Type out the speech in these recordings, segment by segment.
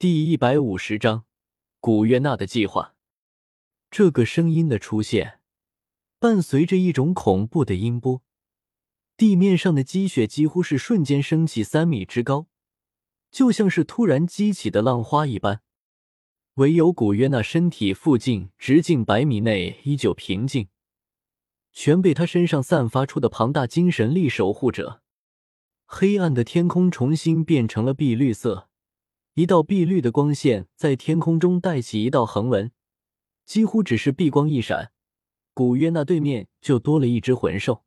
第一百五十章，古月娜的计划。这个声音的出现，伴随着一种恐怖的音波，地面上的积雪几乎是瞬间升起三米之高，就像是突然激起的浪花一般。唯有古月娜身体附近直径百米内依旧平静，全被她身上散发出的庞大精神力守护着。黑暗的天空重新变成了碧绿色，一道碧绿的光线在天空中带起一道横纹，几乎只是碧光一闪，古约娜对面就多了一只魂兽。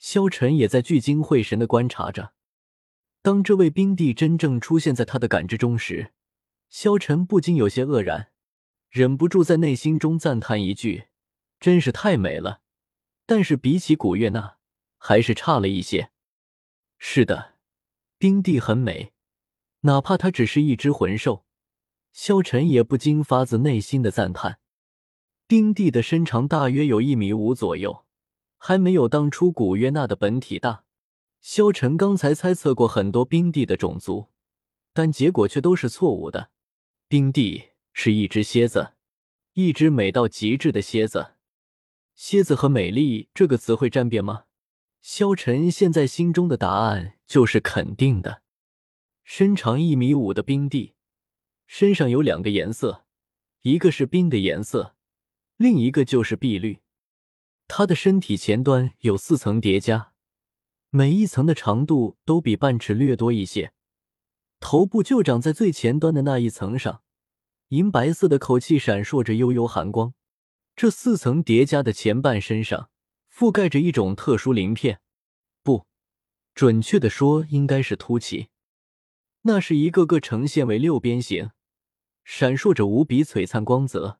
萧晨也在聚精会神的观察着，当这位冰帝真正出现在他的感知中时。萧晨不禁有些愕然，忍不住在内心中赞叹一句：“真是太美了。”但是比起古月娜，还是差了一些。是的，冰帝很美，哪怕它只是一只魂兽，萧晨也不禁发自内心的赞叹。冰帝的身长大约有一米五左右，还没有当初古月娜的本体大。萧晨刚才猜测过很多冰帝的种族，但结果却都是错误的。冰帝是一只蝎子，一只美到极致的蝎子。蝎子和美丽这个词会沾边吗？萧晨现在心中的答案就是肯定的。身长一米五的冰帝，身上有两个颜色，一个是冰的颜色，另一个就是碧绿。他的身体前端有四层叠加，每一层的长度都比半尺略多一些。头部就长在最前端的那一层上，银白色的口气闪烁着悠悠寒光。这四层叠加的前半身上覆盖着一种特殊鳞片，不准确的说，应该是凸起。那是一个个呈现为六边形，闪烁着无比璀璨光泽，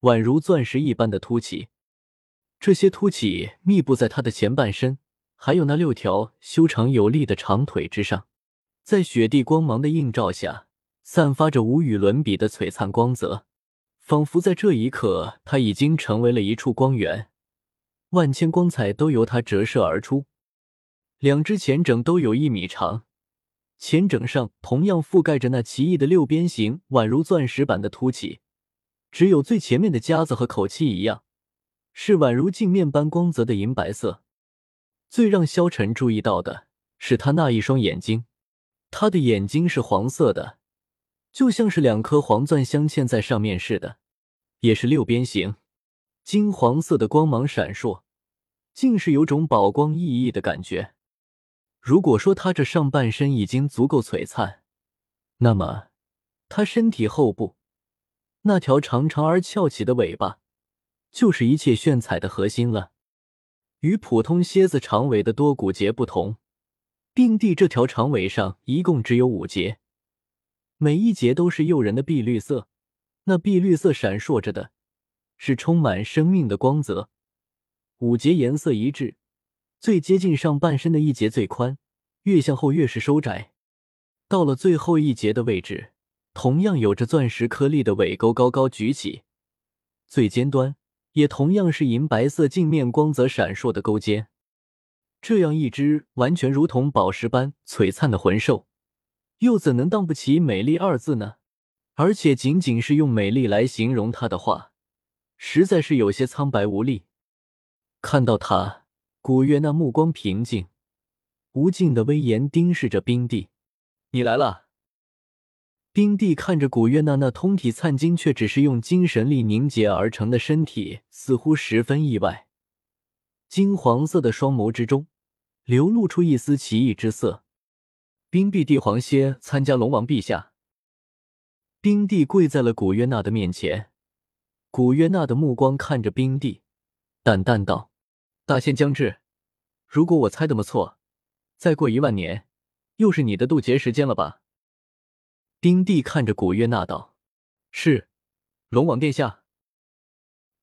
宛如钻石一般的凸起。这些凸起密布在他的前半身，还有那六条修长有力的长腿之上。在雪地光芒的映照下，散发着无与伦比的璀璨光泽，仿佛在这一刻，他已经成为了一处光源，万千光彩都由他折射而出。两只前枕都有一米长，前枕上同样覆盖着那奇异的六边形，宛如钻石般的凸起。只有最前面的夹子和口器一样，是宛如镜面般光泽的银白色。最让萧晨注意到的是他那一双眼睛。他的眼睛是黄色的，就像是两颗黄钻镶嵌在上面似的，也是六边形，金黄色的光芒闪烁，竟是有种宝光熠熠的感觉。如果说他这上半身已经足够璀璨，那么他身体后部那条长长而翘起的尾巴，就是一切炫彩的核心了。与普通蝎子长尾的多骨节不同。冰帝这条长尾上一共只有五节，每一节都是诱人的碧绿色。那碧绿色闪烁着的，是充满生命的光泽。五节颜色一致，最接近上半身的一节最宽，越向后越是收窄。到了最后一节的位置，同样有着钻石颗粒的尾钩高高举起，最尖端也同样是银白色镜面光泽闪烁的钩尖。这样一只完全如同宝石般璀璨的魂兽，又怎能当不起“美丽”二字呢？而且仅仅是用“美丽”来形容它的话，实在是有些苍白无力。看到它，古月娜目光平静，无尽的威严盯视着冰帝。你来了。冰帝看着古月娜那通体灿金却只是用精神力凝结而成的身体，似乎十分意外。金黄色的双眸之中。流露出一丝奇异之色。冰帝帝皇蝎参加龙王陛下。冰帝跪在了古月娜的面前，古月娜的目光看着冰帝，淡淡道：“大限将至，如果我猜的没错，再过一万年，又是你的渡劫时间了吧？”冰帝看着古月娜道：“是，龙王殿下。”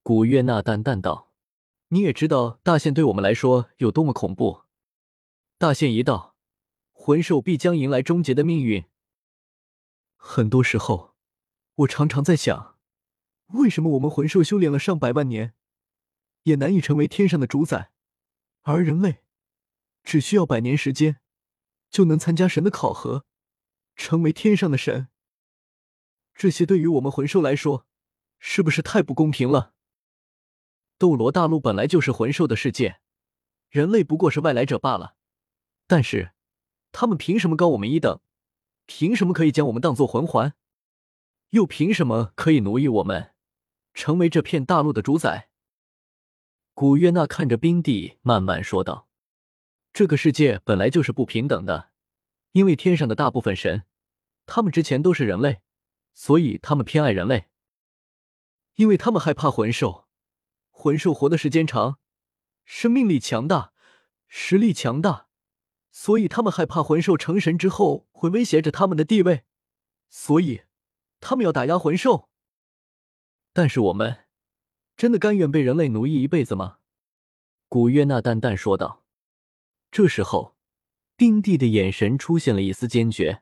古月娜淡淡道：“你也知道大限对我们来说有多么恐怖。”大限一到，魂兽必将迎来终结的命运。很多时候，我常常在想，为什么我们魂兽修炼了上百万年，也难以成为天上的主宰，而人类只需要百年时间，就能参加神的考核，成为天上的神？这些对于我们魂兽来说，是不是太不公平了？斗罗大陆本来就是魂兽的世界，人类不过是外来者罢了。但是，他们凭什么高我们一等？凭什么可以将我们当做魂环？又凭什么可以奴役我们，成为这片大陆的主宰？古月娜看着冰帝，慢慢说道：“这个世界本来就是不平等的，因为天上的大部分神，他们之前都是人类，所以他们偏爱人类。因为他们害怕魂兽，魂兽活的时间长，生命力强大，实力强大，所以他们害怕魂兽成神之后会威胁着他们的地位，所以他们要打压魂兽。但是我们。”真的甘愿被人类奴役一辈子吗？古月娜淡淡说道。这时候，丁帝的眼神出现了一丝坚决。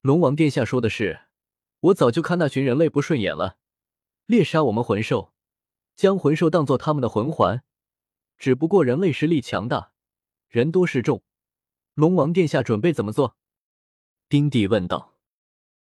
龙王殿下说的是，我早就看那群人类不顺眼了，猎杀我们魂兽，将魂兽当做他们的魂环。只不过人类实力强大，人多势众，龙王殿下准备怎么做？丁帝问道。